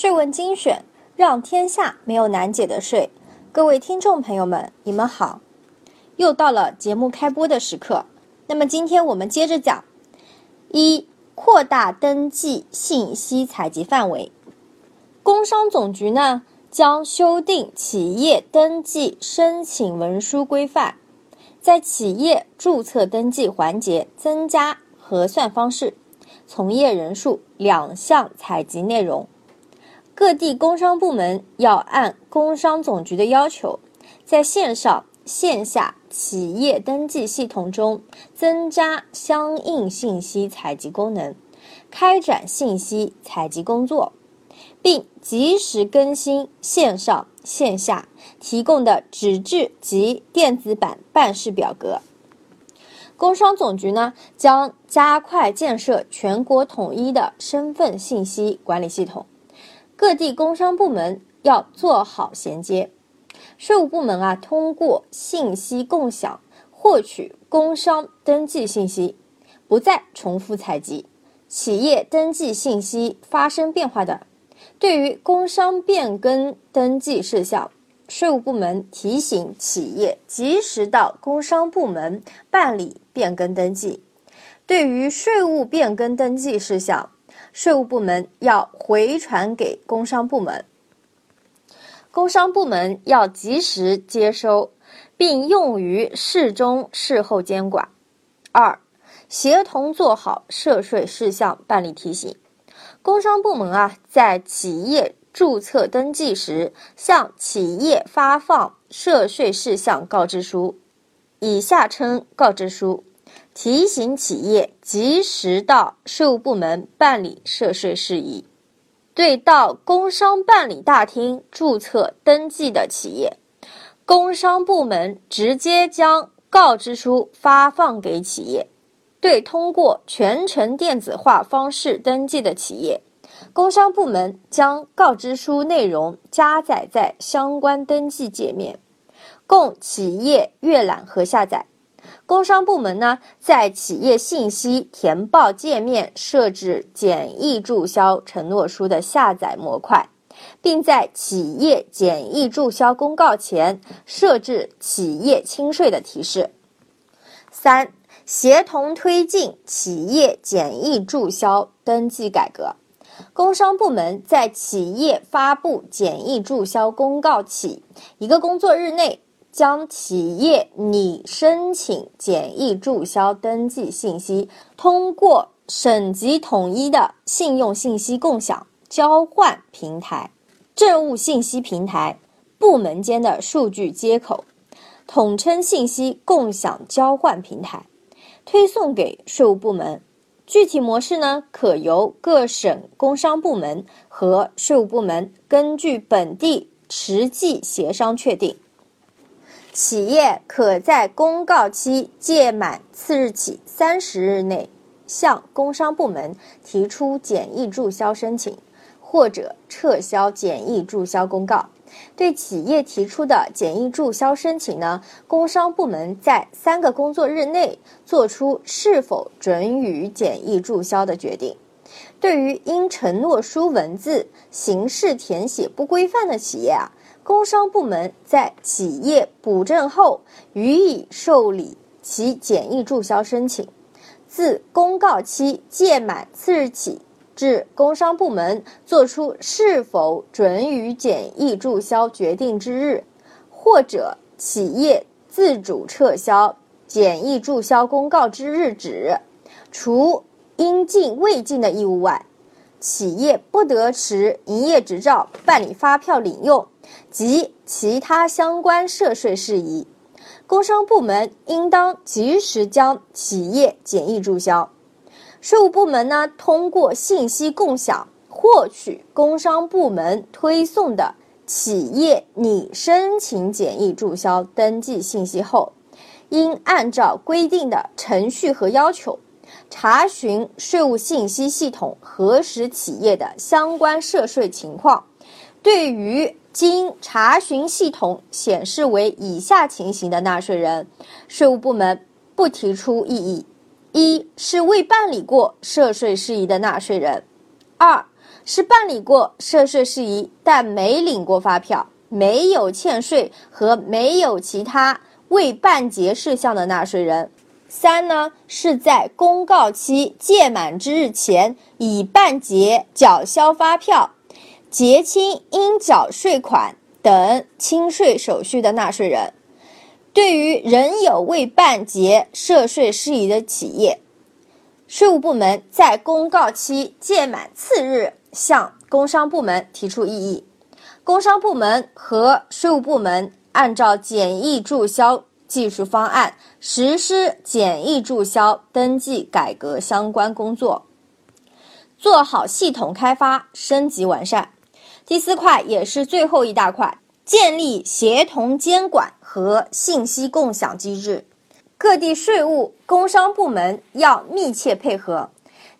税问精选，让天下没有难解的税。各位听众朋友们，你们好，又到了节目开播的时刻。那么今天我们接着讲一，扩大登记信息采集范围。工商总局呢将修订企业登记申请文书规范，在企业注册登记环节增加核算方式、从业人数两项采集内容。各地工商部门要按工商总局的要求，在线上线下企业登记系统中增加相应信息采集功能，开展信息采集工作，并及时更新线上线下提供的纸质及电子版办事表格。工商总局呢，将加快建设全国统一的身份信息管理系统。各地工商部门要做好衔接，税务部门啊，通过信息共享获取工商登记信息，不再重复采集。企业登记信息发生变化的，对于工商变更登记事项，税务部门提醒企业及时到工商部门办理变更登记。对于税务变更登记事项，税务部门要回传给工商部门，工商部门要及时接收，并用于事中事后监管。二、协同做好涉税事项办理提醒。工商部门啊，在企业注册登记时，向企业发放涉税事项告知书，以下称告知书。提醒企业及时到税务部门办理涉税事宜。对到工商办理大厅注册登记的企业，工商部门直接将告知书发放给企业。对通过全程电子化方式登记的企业，工商部门将告知书内容加载在相关登记界面，供企业阅览和下载。工商部门呢，在企业信息填报界面设置简易注销承诺书的下载模块，并在企业简易注销公告前设置企业清税的提示。三、协同推进企业简易注销登记改革。工商部门在企业发布简易注销公告起一个工作日内。将企业拟申请简易注销登记信息通过省级统一的信用信息共享交换平台、政务信息平台、部门间的数据接口，统称信息共享交换平台，推送给税务部门。具体模式呢，可由各省工商部门和税务部门根据本地实际协商确定。企业可在公告期届满次日起三十日内，向工商部门提出简易注销申请，或者撤销简易注销公告。对企业提出的简易注销申请呢，工商部门在三个工作日内作出是否准予简易注销的决定。对于因承诺书文字形式填写不规范的企业啊。工商部门在企业补正后，予以受理其简易注销申请，自公告期届满次日起至工商部门作出是否准予简易注销决定之日，或者企业自主撤销简易注销公告之日止，除应尽未尽的义务外，企业不得持营业执照办理发票领用。及其他相关涉税事宜，工商部门应当及时将企业简易注销。税务部门呢，通过信息共享获取工商部门推送的企业拟申请简易注销登记信息后，应按照规定的程序和要求，查询税务信息系统核实企业的相关涉税情况。对于经查询系统显示为以下情形的纳税人，税务部门不提出异议：一是未办理过涉税事宜的纳税人；二是办理过涉税事宜但没领过发票、没有欠税和没有其他未办结事项的纳税人。三呢，是在公告期届满之日前已办结缴销发票、结清应缴税款等清税手续的纳税人。对于仍有未办结涉税事宜的企业，税务部门在公告期届满次日向工商部门提出异议，工商部门和税务部门按照简易注销。技术方案实施简易注销登记改革相关工作，做好系统开发升级完善。第四块也是最后一大块，建立协同监管和信息共享机制，各地税务、工商部门要密切配合，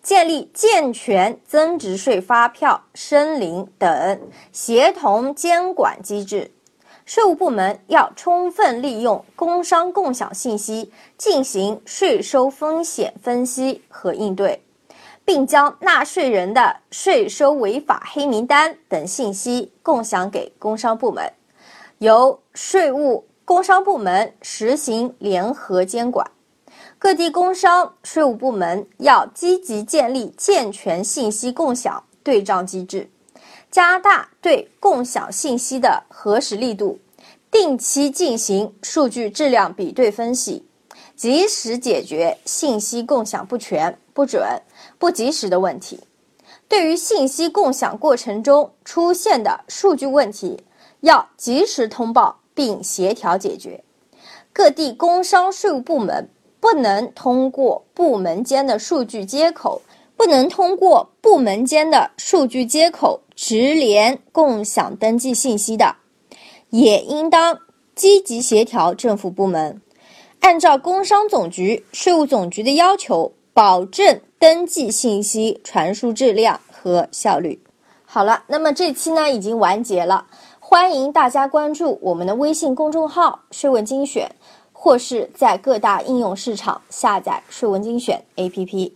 建立健全增值税发票申领等协同监管机制。税务部门要充分利用工商共享信息进行税收风险分析和应对，并将纳税人的税收违法黑名单等信息共享给工商部门，由税务、工商部门实行联合监管。各地工商税务部门要积极建立健全信息共享对账机制。加大对共享信息的核实力度，定期进行数据质量比对分析，及时解决信息共享不全、不准、不及时的问题。对于信息共享过程中出现的数据问题，要及时通报并协调解决。各地工商税务部门不能通过部门间的数据接口。不能通过部门间的数据接口直连共享登记信息的，也应当积极协调政府部门，按照工商总局、税务总局的要求，保证登记信息传输质量和效率。好了，那么这期呢已经完结了，欢迎大家关注我们的微信公众号“税问精选”，或是在各大应用市场下载“税问精选 ”APP。